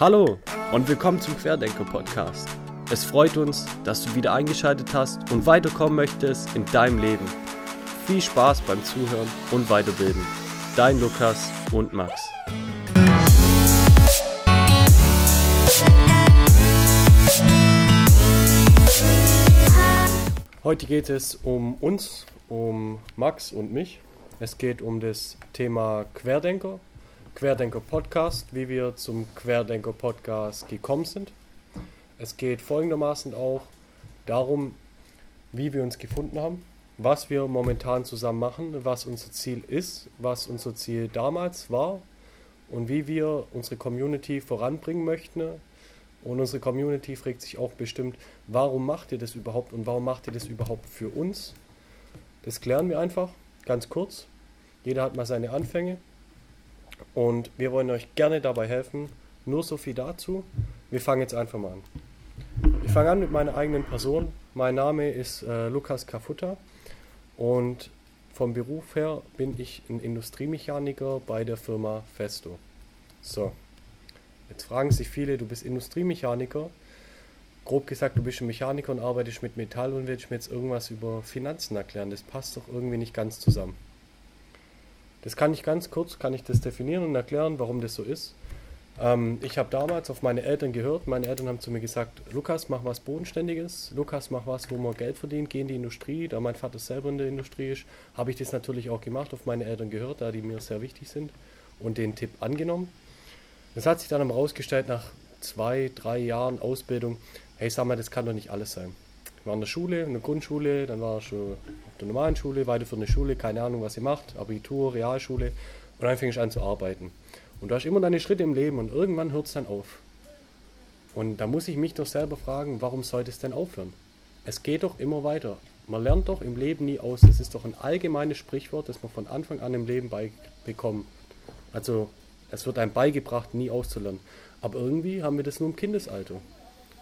Hallo und willkommen zum Querdenker Podcast. Es freut uns, dass du wieder eingeschaltet hast und weiterkommen möchtest in deinem Leben. Viel Spaß beim Zuhören und Weiterbilden. Dein Lukas und Max. Heute geht es um uns, um Max und mich. Es geht um das Thema Querdenker, Querdenker Podcast, wie wir zum Querdenker Podcast gekommen sind. Es geht folgendermaßen auch darum, wie wir uns gefunden haben, was wir momentan zusammen machen, was unser Ziel ist, was unser Ziel damals war und wie wir unsere Community voranbringen möchten. Und unsere Community fragt sich auch bestimmt, warum macht ihr das überhaupt und warum macht ihr das überhaupt für uns? Das klären wir einfach, ganz kurz. Jeder hat mal seine Anfänge und wir wollen euch gerne dabei helfen. Nur so viel dazu. Wir fangen jetzt einfach mal an. Ich fange an mit meiner eigenen Person. Mein Name ist äh, Lukas Kafutta und vom Beruf her bin ich ein Industriemechaniker bei der Firma Festo. So, jetzt fragen sich viele, du bist Industriemechaniker. Grob gesagt, du bist ein Mechaniker und arbeitest mit Metall und willst mir jetzt irgendwas über Finanzen erklären. Das passt doch irgendwie nicht ganz zusammen. Das kann ich ganz kurz, kann ich das definieren und erklären, warum das so ist. Ähm, ich habe damals auf meine Eltern gehört. Meine Eltern haben zu mir gesagt, Lukas, mach was Bodenständiges. Lukas, mach was, wo man Geld verdient. Geh in die Industrie. Da mein Vater selber in der Industrie ist, habe ich das natürlich auch gemacht, auf meine Eltern gehört, da die mir sehr wichtig sind und den Tipp angenommen. Das hat sich dann herausgestellt, nach zwei, drei Jahren Ausbildung, hey, sag mal, das kann doch nicht alles sein. War in der Schule, in der Grundschule, dann war ich auf der normalen Schule, weiter für eine Schule, keine Ahnung, was sie macht, Abitur, Realschule und dann fing ich an zu arbeiten. Und du hast immer deine Schritte im Leben und irgendwann hört es dann auf. Und da muss ich mich doch selber fragen, warum sollte es denn aufhören? Es geht doch immer weiter. Man lernt doch im Leben nie aus. Das ist doch ein allgemeines Sprichwort, das man von Anfang an im Leben bekommt. Also es wird einem beigebracht, nie auszulernen. Aber irgendwie haben wir das nur im Kindesalter.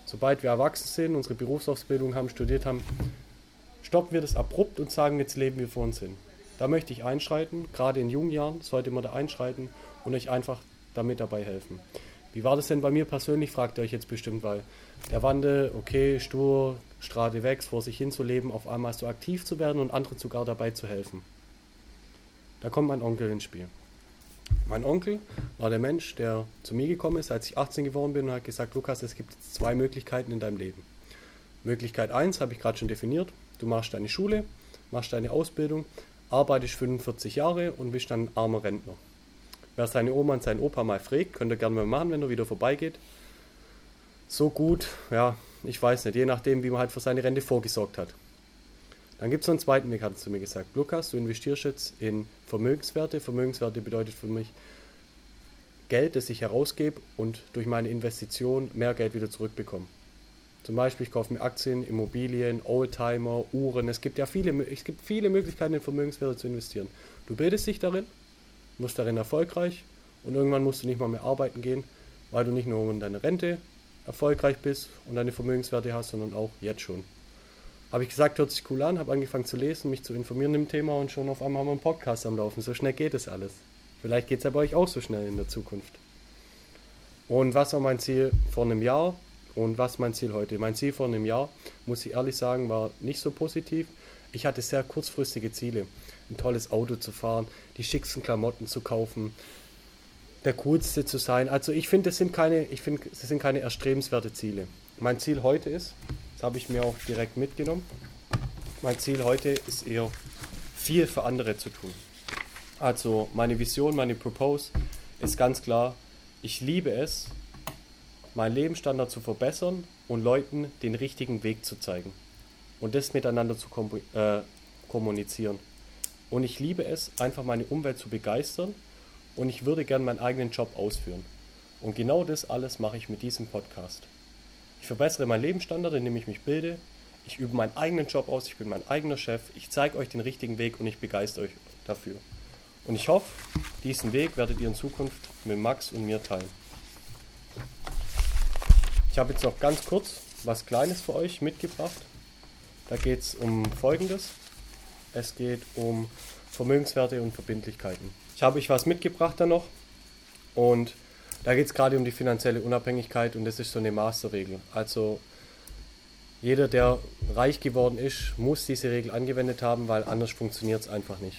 Sobald wir erwachsen sind, unsere Berufsausbildung haben, studiert haben, stoppen wir das abrupt und sagen, jetzt leben wir vor uns hin. Da möchte ich einschreiten, gerade in jungen Jahren sollte man da einschreiten und euch einfach damit dabei helfen. Wie war das denn bei mir persönlich, fragt ihr euch jetzt bestimmt, weil der Wande, okay, stur, Strade wächst, vor sich hin zu leben, auf einmal so aktiv zu werden und anderen sogar dabei zu helfen. Da kommt mein Onkel ins Spiel. Mein Onkel war der Mensch, der zu mir gekommen ist, als ich 18 geworden bin und hat gesagt, Lukas, es gibt zwei Möglichkeiten in deinem Leben. Möglichkeit 1 habe ich gerade schon definiert. Du machst deine Schule, machst deine Ausbildung, arbeitest 45 Jahre und bist dann ein armer Rentner. Wer seine Oma und seinen Opa mal fragt, könnt ihr gerne mal machen, wenn er wieder vorbeigeht. So gut, ja, ich weiß nicht, je nachdem, wie man halt für seine Rente vorgesorgt hat. Dann gibt es noch einen zweiten Weg, hat er zu mir gesagt. Lukas, du investierst jetzt in Vermögenswerte. Vermögenswerte bedeutet für mich Geld, das ich herausgebe und durch meine Investition mehr Geld wieder zurückbekomme. Zum Beispiel, ich kaufe mir Aktien, Immobilien, Oldtimer, Uhren. Es gibt ja viele, es gibt viele Möglichkeiten, in Vermögenswerte zu investieren. Du bildest dich darin, wirst darin erfolgreich und irgendwann musst du nicht mal mehr arbeiten gehen, weil du nicht nur in deiner Rente erfolgreich bist und deine Vermögenswerte hast, sondern auch jetzt schon. Habe ich gesagt, hört sich cool an, habe angefangen zu lesen, mich zu informieren im Thema und schon auf einmal haben wir einen Podcast am Laufen. So schnell geht es alles. Vielleicht geht es ja bei euch auch so schnell in der Zukunft. Und was war mein Ziel vor einem Jahr und was mein Ziel heute? Mein Ziel vor einem Jahr, muss ich ehrlich sagen, war nicht so positiv. Ich hatte sehr kurzfristige Ziele. Ein tolles Auto zu fahren, die schicksten Klamotten zu kaufen, der coolste zu sein. Also ich finde, das sind keine, ich finde, das sind keine erstrebenswerte Ziele. Mein Ziel heute ist, das habe ich mir auch direkt mitgenommen. Mein Ziel heute ist eher viel für andere zu tun. Also meine Vision, meine Propose ist ganz klar, ich liebe es, meinen Lebensstandard zu verbessern und Leuten den richtigen Weg zu zeigen und das miteinander zu äh, kommunizieren. Und ich liebe es, einfach meine Umwelt zu begeistern und ich würde gern meinen eigenen Job ausführen. Und genau das alles mache ich mit diesem Podcast. Ich verbessere meinen Lebensstandard, indem ich mich bilde. Ich übe meinen eigenen Job aus, ich bin mein eigener Chef. Ich zeige euch den richtigen Weg und ich begeistere euch dafür. Und ich hoffe, diesen Weg werdet ihr in Zukunft mit Max und mir teilen. Ich habe jetzt noch ganz kurz was Kleines für euch mitgebracht. Da geht es um Folgendes. Es geht um Vermögenswerte und Verbindlichkeiten. Ich habe euch was mitgebracht da noch und Da geht es gerade um die finanzielle Unabhängigkeit und das ist so eine Masterregel. Also jeder, der reich geworden ist, muss diese Regel angewendet haben, weil anders funktioniert es einfach nicht.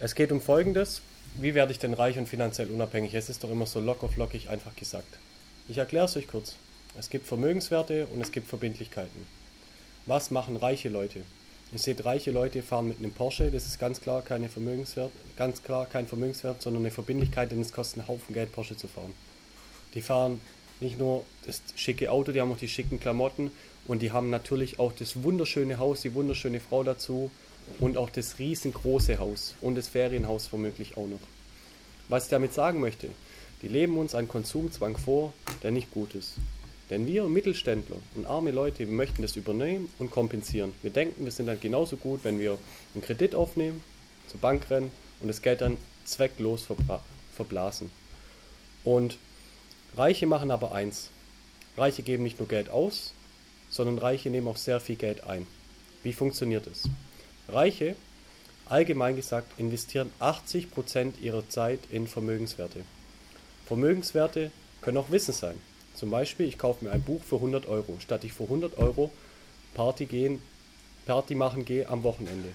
Es geht um Folgendes. Wie werde ich denn reich und finanziell unabhängig? Es ist doch immer so locker flockig einfach gesagt. Ich erkläre es euch kurz. Es gibt Vermögenswerte und es gibt Verbindlichkeiten. Was machen reiche Leute? Ihr seht, reiche Leute fahren mit einem Porsche, das ist ganz klar keine Vermögenswert, ganz klar kein Vermögenswert, sondern eine Verbindlichkeit, denn es kostet einen Haufen Geld, Porsche zu fahren. Die fahren nicht nur das schicke Auto, die haben auch die schicken Klamotten und die haben natürlich auch das wunderschöne Haus, die wunderschöne Frau dazu und auch das riesengroße Haus und das Ferienhaus womöglich auch noch. Was ich damit sagen möchte, die leben uns einen Konsumzwang vor, der nicht gut ist. Denn wir Mittelständler und arme Leute, wir möchten das übernehmen und kompensieren. Wir denken, wir sind dann genauso gut, wenn wir einen Kredit aufnehmen, zur Bank rennen und das Geld dann zwecklos verblasen. Und Reiche machen aber eins. Reiche geben nicht nur Geld aus, sondern Reiche nehmen auch sehr viel Geld ein. Wie funktioniert es? Reiche, allgemein gesagt, investieren 80% ihrer Zeit in Vermögenswerte. Vermögenswerte können auch Wissen sein. Zum Beispiel, ich kaufe mir ein Buch für 100 Euro, statt ich für 100 Euro Party, gehen, Party machen gehe am Wochenende.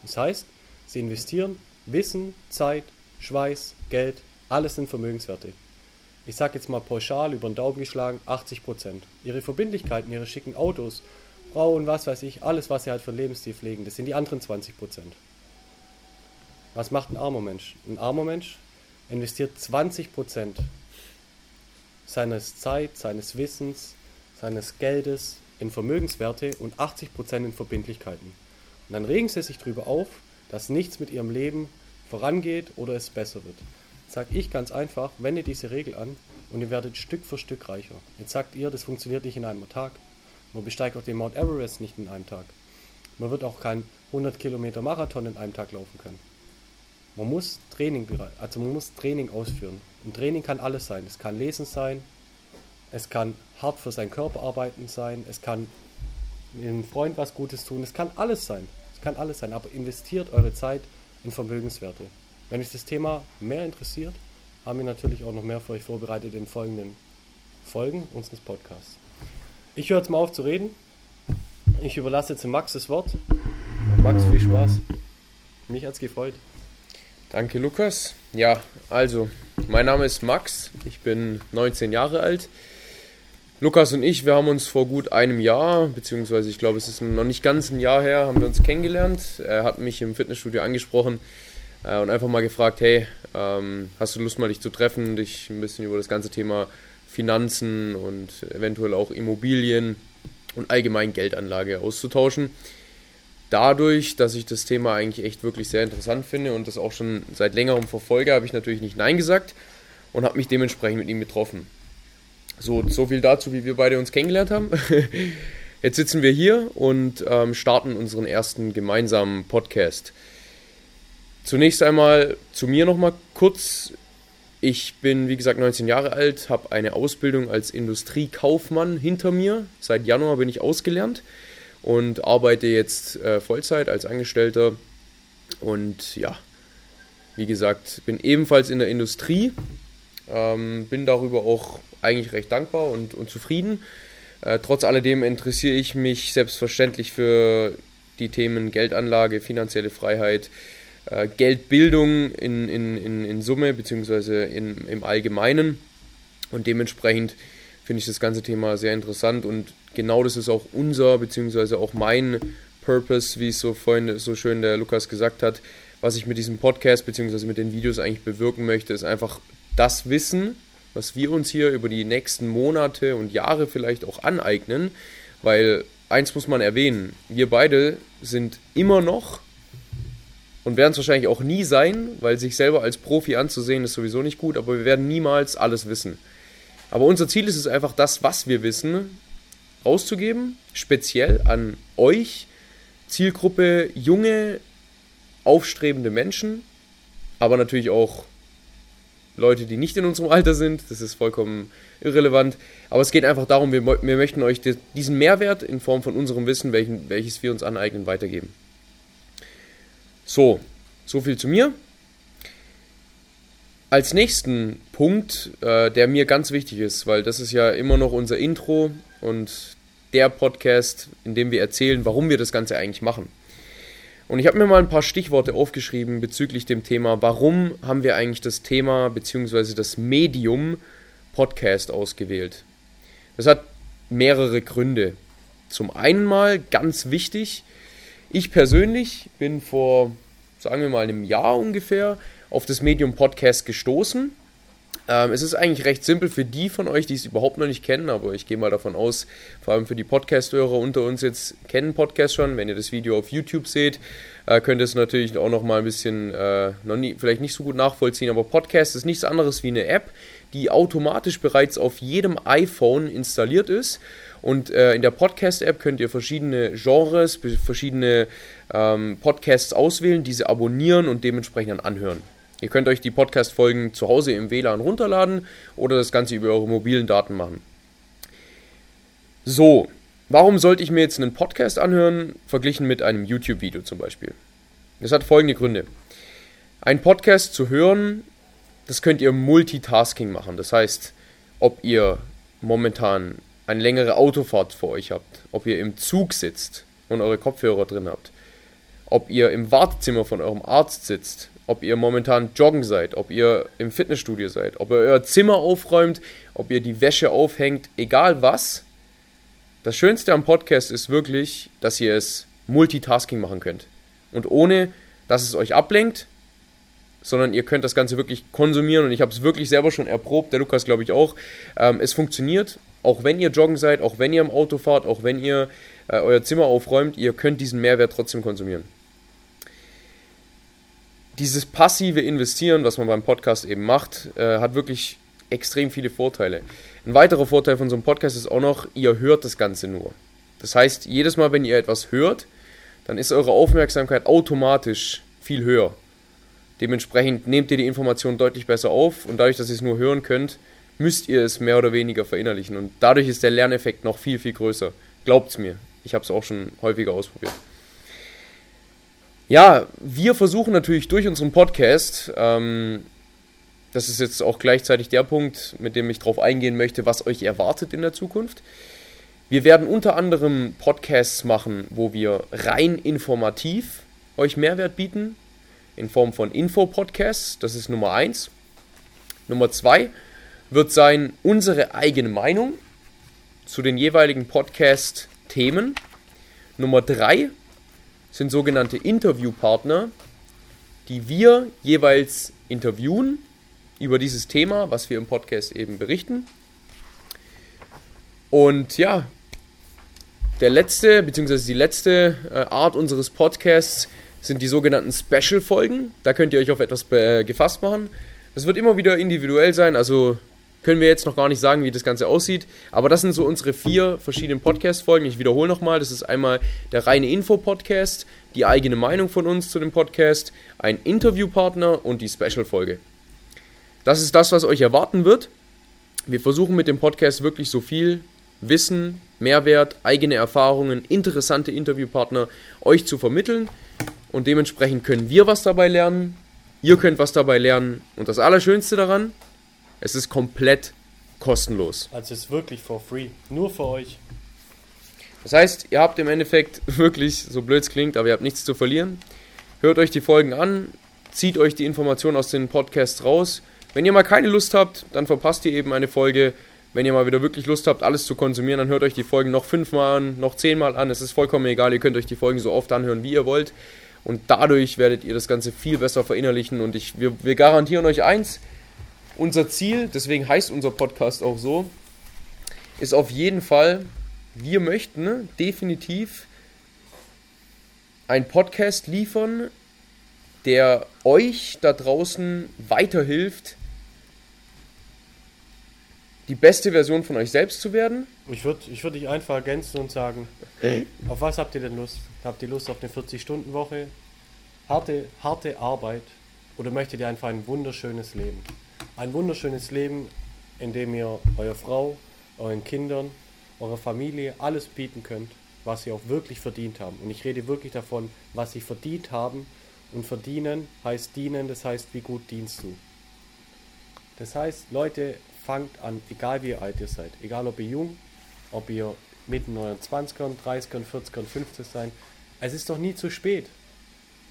Das heißt, sie investieren Wissen, Zeit, Schweiß, Geld, alles in Vermögenswerte. Ich sage jetzt mal pauschal über den Daumen geschlagen 80%. Ihre Verbindlichkeiten, ihre schicken Autos, Frau und was weiß ich, alles, was sie halt für Lebensstil pflegen, das sind die anderen 20%. Was macht ein armer Mensch? Ein armer Mensch investiert 20% seines Zeit, seines Wissens, seines Geldes in Vermögenswerte und 80% in Verbindlichkeiten. Und dann regen sie sich darüber auf, dass nichts mit ihrem Leben vorangeht oder es besser wird. Sag ich ganz einfach, wende diese Regel an und ihr werdet Stück für Stück reicher. Jetzt sagt ihr, das funktioniert nicht in einem Tag. Man besteigt auch den Mount Everest nicht in einem Tag. Man wird auch kein 100 Kilometer Marathon in einem Tag laufen können. Man muss Training, also man muss Training ausführen. Und Training kann alles sein. Es kann Lesen sein, es kann hart für seinen Körper arbeiten sein, es kann einem Freund was Gutes tun, es kann alles sein. Es kann alles sein, aber investiert eure Zeit in Vermögenswerte. Wenn euch das Thema mehr interessiert, haben wir natürlich auch noch mehr für euch vorbereitet in folgenden Folgen unseres Podcasts. Ich höre jetzt mal auf zu reden. Ich überlasse jetzt Max das Wort. Max, viel Spaß. Mich hat es gefreut. Danke, Lukas. Ja, also, mein Name ist Max. Ich bin 19 Jahre alt. Lukas und ich, wir haben uns vor gut einem Jahr, beziehungsweise ich glaube, es ist noch nicht ganz ein Jahr her, haben wir uns kennengelernt. Er hat mich im Fitnessstudio angesprochen äh, und einfach mal gefragt, hey, ähm, hast du Lust mal dich zu treffen, dich ein bisschen über das ganze Thema Finanzen und eventuell auch Immobilien und allgemein Geldanlage auszutauschen dadurch, dass ich das Thema eigentlich echt wirklich sehr interessant finde und das auch schon seit längerem verfolge, habe ich natürlich nicht Nein gesagt und habe mich dementsprechend mit ihm getroffen. So, so viel dazu, wie wir beide uns kennengelernt haben. Jetzt sitzen wir hier und ähm, starten unseren ersten gemeinsamen Podcast. Zunächst einmal zu mir nochmal kurz. Ich bin, wie gesagt, 19 Jahre alt, habe eine Ausbildung als Industriekaufmann hinter mir. Seit Januar bin ich ausgelernt und arbeite jetzt äh, Vollzeit als Angestellter. Und ja, wie gesagt, bin ebenfalls in der Industrie, ähm, bin darüber auch eigentlich recht dankbar und, und zufrieden. Äh, trotz alledem interessiere ich mich selbstverständlich für die Themen Geldanlage, finanzielle Freiheit, äh, Geldbildung in, in, in, in Summe bzw. im Allgemeinen. Und dementsprechend finde ich das ganze Thema sehr interessant und genau das ist auch unser, beziehungsweise auch mein Purpose, wie es so vorhin so schön der Lukas gesagt hat, was ich mit diesem Podcast, beziehungsweise mit den Videos eigentlich bewirken möchte, ist einfach das Wissen, was wir uns hier über die nächsten Monate und Jahre vielleicht auch aneignen, weil eins muss man erwähnen, wir beide sind immer noch und werden es wahrscheinlich auch nie sein, weil sich selber als Profi anzusehen ist sowieso nicht gut, aber wir werden niemals alles wissen. Aber unser Ziel ist es einfach, das, was wir wissen, rauszugeben, speziell an euch, Zielgruppe junge, aufstrebende Menschen, aber natürlich auch Leute, die nicht in unserem Alter sind, das ist vollkommen irrelevant. Aber es geht einfach darum, wir, wir möchten euch diesen Mehrwert in Form von unserem Wissen, welchen, welches wir uns aneignen, weitergeben. So, so viel zu mir. Als nächsten Punkt, äh, der mir ganz wichtig ist, weil das ist ja immer noch unser Intro und der Podcast, in dem wir erzählen, warum wir das Ganze eigentlich machen. Und ich habe mir mal ein paar Stichworte aufgeschrieben bezüglich dem Thema, warum haben wir eigentlich das Thema bzw. das Medium Podcast ausgewählt. Das hat mehrere Gründe. Zum einen mal ganz wichtig, ich persönlich bin vor, sagen wir mal, einem Jahr ungefähr auf das Medium Podcast gestoßen. Ähm, es ist eigentlich recht simpel für die von euch, die es überhaupt noch nicht kennen, aber ich gehe mal davon aus, vor allem für die Podcast-Hörer unter uns jetzt kennen Podcast schon. Wenn ihr das Video auf YouTube seht, äh, könnt ihr es natürlich auch noch mal ein bisschen, äh, noch nie, vielleicht nicht so gut nachvollziehen, aber Podcast ist nichts anderes wie eine App, die automatisch bereits auf jedem iPhone installiert ist. Und äh, in der Podcast-App könnt ihr verschiedene Genres, verschiedene ähm, Podcasts auswählen, diese abonnieren und dementsprechend dann anhören. Ihr könnt euch die Podcast-Folgen zu Hause im WLAN runterladen oder das Ganze über eure mobilen Daten machen. So, warum sollte ich mir jetzt einen Podcast anhören, verglichen mit einem YouTube-Video zum Beispiel? Das hat folgende Gründe. Ein Podcast zu hören, das könnt ihr Multitasking machen. Das heißt, ob ihr momentan eine längere Autofahrt vor euch habt, ob ihr im Zug sitzt und eure Kopfhörer drin habt, ob ihr im Wartezimmer von eurem Arzt sitzt, ob ihr momentan joggen seid, ob ihr im Fitnessstudio seid, ob ihr euer Zimmer aufräumt, ob ihr die Wäsche aufhängt, egal was. Das Schönste am Podcast ist wirklich, dass ihr es Multitasking machen könnt. Und ohne, dass es euch ablenkt, sondern ihr könnt das Ganze wirklich konsumieren und ich habe es wirklich selber schon erprobt, der Lukas glaube ich auch. Ähm, es funktioniert, auch wenn ihr joggen seid, auch wenn ihr im Auto fahrt, auch wenn ihr äh, euer Zimmer aufräumt, ihr könnt diesen Mehrwert trotzdem konsumieren. Dieses passive Investieren, was man beim Podcast eben macht, äh, hat wirklich extrem viele Vorteile. Ein weiterer Vorteil von so einem Podcast ist auch noch, ihr hört das Ganze nur. Das heißt, jedes Mal, wenn ihr etwas hört, dann ist eure Aufmerksamkeit automatisch viel höher. Dementsprechend nehmt ihr die Information deutlich besser auf und dadurch, dass ihr es nur hören könnt, müsst ihr es mehr oder weniger verinnerlichen. Und dadurch ist der Lerneffekt noch viel, viel größer. Glaubt's mir. Ich habe es auch schon häufiger ausprobiert. Ja, wir versuchen natürlich durch unseren Podcast, ähm, das ist jetzt auch gleichzeitig der Punkt, mit dem ich darauf eingehen möchte, was euch erwartet in der Zukunft. Wir werden unter anderem Podcasts machen, wo wir rein informativ euch Mehrwert bieten, in Form von Info-Podcasts. Das ist Nummer eins. Nummer zwei wird sein unsere eigene Meinung zu den jeweiligen Podcast-Themen. Nummer drei sind sogenannte Interviewpartner, die wir jeweils interviewen über dieses Thema, was wir im Podcast eben berichten. Und ja, der letzte, beziehungsweise die letzte äh, Art unseres Podcasts sind die sogenannten Special-Folgen. Da könnt ihr euch auf etwas gefasst machen. Das wird immer wieder individuell sein, also können wir jetzt noch gar nicht sagen, wie das Ganze aussieht. Aber das sind so unsere vier verschiedenen Podcast-Folgen. Ich wiederhole nochmal: Das ist einmal der reine Info-Podcast, die eigene Meinung von uns zu dem Podcast, ein Interviewpartner und die Special-Folge. Das ist das, was euch erwarten wird. Wir versuchen mit dem Podcast wirklich so viel Wissen, Mehrwert, eigene Erfahrungen, interessante Interviewpartner euch zu vermitteln. Und dementsprechend können wir was dabei lernen, ihr könnt was dabei lernen. Und das Allerschönste daran, es ist komplett kostenlos. Also es ist wirklich for free. Nur für euch. Das heißt, ihr habt im Endeffekt wirklich, so blöd es klingt, aber ihr habt nichts zu verlieren. Hört euch die Folgen an, zieht euch die Informationen aus den Podcasts raus. Wenn ihr mal keine Lust habt, dann verpasst ihr eben eine Folge. Wenn ihr mal wieder wirklich Lust habt, alles zu konsumieren, dann hört euch die Folgen noch fünfmal an, noch zehnmal an. Es ist vollkommen egal, ihr könnt euch die Folgen so oft anhören, wie ihr wollt. Und dadurch werdet ihr das Ganze viel besser verinnerlichen. Und ich, wir, wir garantieren euch eins, unser Ziel, deswegen heißt unser Podcast auch so, ist auf jeden Fall, wir möchten definitiv einen Podcast liefern, der euch da draußen weiterhilft, die beste Version von euch selbst zu werden. Ich würde ich würd dich einfach ergänzen und sagen, auf was habt ihr denn Lust? Habt ihr Lust auf eine 40-Stunden-Woche? Harte, harte Arbeit? Oder möchtet ihr einfach ein wunderschönes Leben? Ein wunderschönes Leben, in dem ihr eurer Frau, euren Kindern, eurer Familie alles bieten könnt, was sie auch wirklich verdient haben. Und ich rede wirklich davon, was sie verdient haben. Und verdienen heißt dienen, das heißt, wie gut dienst du. Das heißt, Leute, fangt an, egal wie alt ihr seid, egal ob ihr jung, ob ihr mitten in euren 20ern, 30ern, 40ern, 50 sein, es ist doch nie zu spät.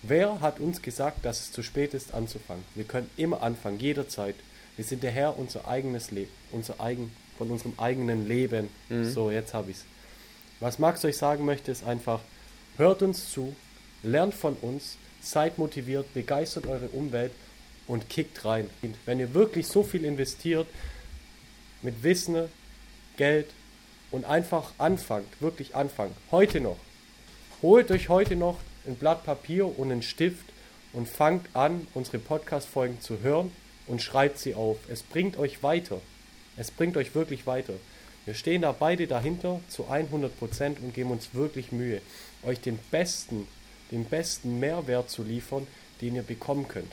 Wer hat uns gesagt, dass es zu spät ist anzufangen? Wir können immer anfangen, jederzeit. Wir sind der Herr unser eigenes Leben, unser eigen, von unserem eigenen Leben. Mhm. So, jetzt habe ich es. Was Max euch sagen möchte, ist einfach, hört uns zu, lernt von uns, seid motiviert, begeistert eure Umwelt und kickt rein. Wenn ihr wirklich so viel investiert, mit Wissen, Geld und einfach anfangt, wirklich anfangt, heute noch, holt euch heute noch ein Blatt Papier und einen Stift und fangt an, unsere Podcast-Folgen zu hören und schreibt sie auf. Es bringt euch weiter. Es bringt euch wirklich weiter. Wir stehen da beide dahinter zu 100% und geben uns wirklich Mühe, euch den besten, den besten Mehrwert zu liefern, den ihr bekommen könnt.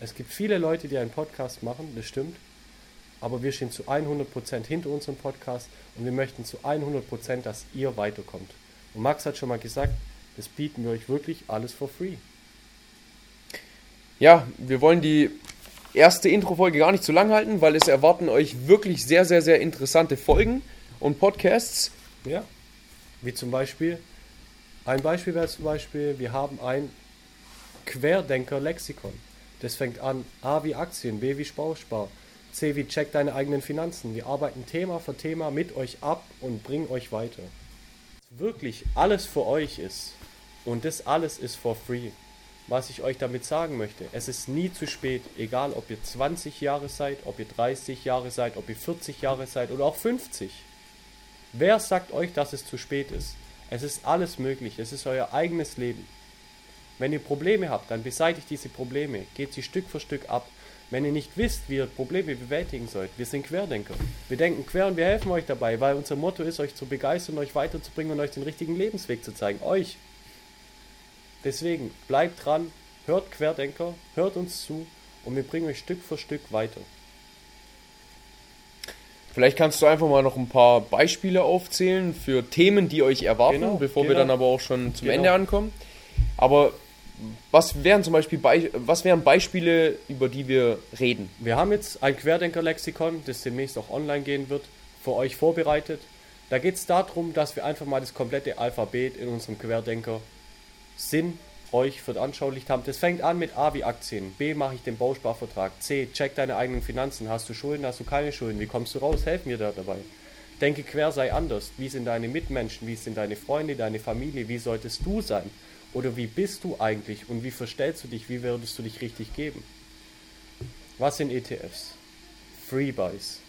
Es gibt viele Leute, die einen Podcast machen, das stimmt, aber wir stehen zu 100% hinter unserem Podcast und wir möchten zu 100%, dass ihr weiterkommt. Und Max hat schon mal gesagt, das bieten wir euch wirklich alles for free. Ja, wir wollen die erste Intro-Folge gar nicht zu lang halten, weil es erwarten euch wirklich sehr, sehr, sehr interessante Folgen und Podcasts. Ja, wie zum Beispiel, ein Beispiel wäre zum Beispiel, wir haben ein Querdenker-Lexikon. Das fängt an A wie Aktien, B wie Spauspar, C wie check deine eigenen Finanzen. Wir arbeiten Thema für Thema mit euch ab und bringen euch weiter. Wirklich alles für euch ist und das alles ist for free was ich euch damit sagen möchte. Es ist nie zu spät, egal ob ihr 20 Jahre seid, ob ihr 30 Jahre seid, ob ihr 40 Jahre seid oder auch 50. Wer sagt euch, dass es zu spät ist? Es ist alles möglich, es ist euer eigenes Leben. Wenn ihr Probleme habt, dann beseitigt diese Probleme, geht sie Stück für Stück ab. Wenn ihr nicht wisst, wie ihr Probleme bewältigen sollt, wir sind Querdenker. Wir denken quer und wir helfen euch dabei, weil unser Motto ist, euch zu begeistern, euch weiterzubringen und euch den richtigen Lebensweg zu zeigen. Euch, Deswegen bleibt dran, hört Querdenker, hört uns zu und wir bringen euch Stück für Stück weiter. Vielleicht kannst du einfach mal noch ein paar Beispiele aufzählen für Themen, die euch erwarten, genau, bevor genau. wir dann aber auch schon zum genau. Ende ankommen. Aber was wären zum Beispiel Be was wären Beispiele, über die wir reden? Wir haben jetzt ein Querdenker-Lexikon, das demnächst auch online gehen wird, für euch vorbereitet. Da geht es darum, dass wir einfach mal das komplette Alphabet in unserem Querdenker Sinn euch veranschaulicht haben. Das fängt an mit A wie Aktien, B mache ich den Bausparvertrag, C check deine eigenen Finanzen, hast du Schulden, hast du keine Schulden, wie kommst du raus, helf mir da dabei. Denke quer, sei anders, wie sind deine Mitmenschen, wie sind deine Freunde, deine Familie, wie solltest du sein? Oder wie bist du eigentlich und wie verstellst du dich, wie würdest du dich richtig geben? Was sind ETFs? Freebuys,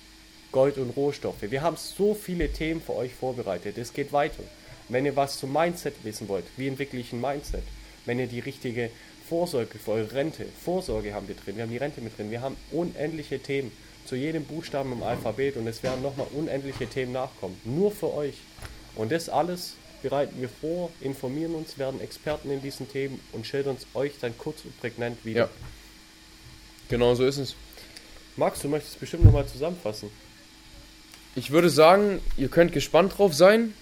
Gold und Rohstoffe. Wir haben so viele Themen für euch vorbereitet, es geht weiter. Wenn ihr was zum Mindset wissen wollt, wie entwickle ich ein Mindset? Wenn ihr die richtige Vorsorge für eure Rente, Vorsorge haben wir drin, wir haben die Rente mit drin, wir haben unendliche Themen zu jedem Buchstaben im Alphabet und es werden nochmal unendliche Themen nachkommen, nur für euch. Und das alles bereiten wir vor, informieren uns, werden Experten in diesen Themen und schildern es euch dann kurz und prägnant wieder. Ja. Genau so ist es. Max, du möchtest bestimmt nochmal zusammenfassen. Ich würde sagen, ihr könnt gespannt drauf sein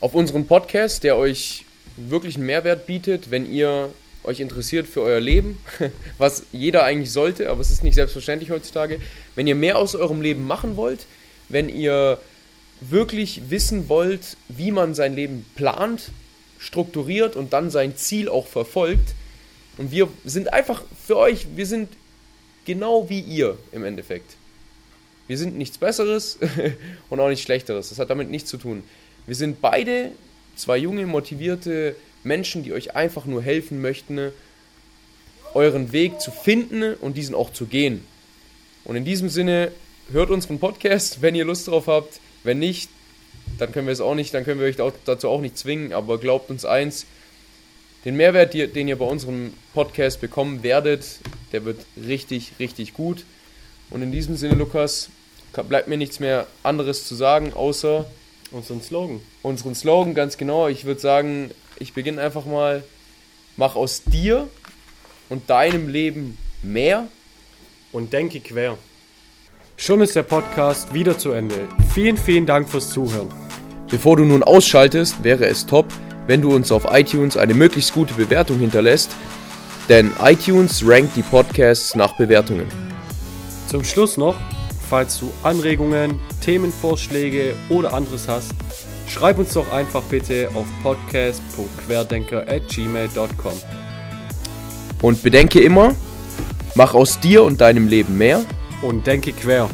auf unseren Podcast, der euch wirklich einen Mehrwert bietet, wenn ihr euch interessiert für euer Leben, was jeder eigentlich sollte, aber es ist nicht selbstverständlich heutzutage. Wenn ihr mehr aus eurem Leben machen wollt, wenn ihr wirklich wissen wollt, wie man sein Leben plant, strukturiert und dann sein Ziel auch verfolgt. Und wir sind einfach für euch, wir sind genau wie ihr im Endeffekt. Wir sind nichts Besseres und auch nichts Schlechteres. Das hat damit nichts zu tun. Wir sind beide zwei junge, motivierte Menschen, die euch einfach nur helfen möchten, euren Weg zu finden und diesen auch zu gehen. Und in diesem Sinne, hört unseren Podcast, wenn ihr Lust drauf habt. Wenn nicht, dann können wir es auch nicht, dann können wir euch dazu auch nicht zwingen. Aber glaubt uns eins, den Mehrwert, den ihr bei unserem Podcast bekommen werdet, der wird richtig, richtig gut. Und in diesem Sinne, Lukas, bleibt mir nichts mehr anderes zu sagen, außer Unseren Slogan. Unseren Slogan, ganz genau. Ich würde sagen, ich beginne einfach mal. Mach aus dir und deinem Leben mehr. Und denke quer. Schon ist der Podcast wieder zu Ende. Vielen, vielen Dank fürs Zuhören. Bevor du nun ausschaltest, wäre es top, wenn du uns auf iTunes eine möglichst gute Bewertung hinterlässt, denn iTunes rankt die Podcasts nach Bewertungen. Zum Schluss noch, falls du Anregungen, Themenvorschläge oder anderes hast, schreib uns doch einfach bitte auf podcast.querdenker@gmail.com. Und bedenke immer, mach aus dir und deinem Leben mehr. Und denke quer.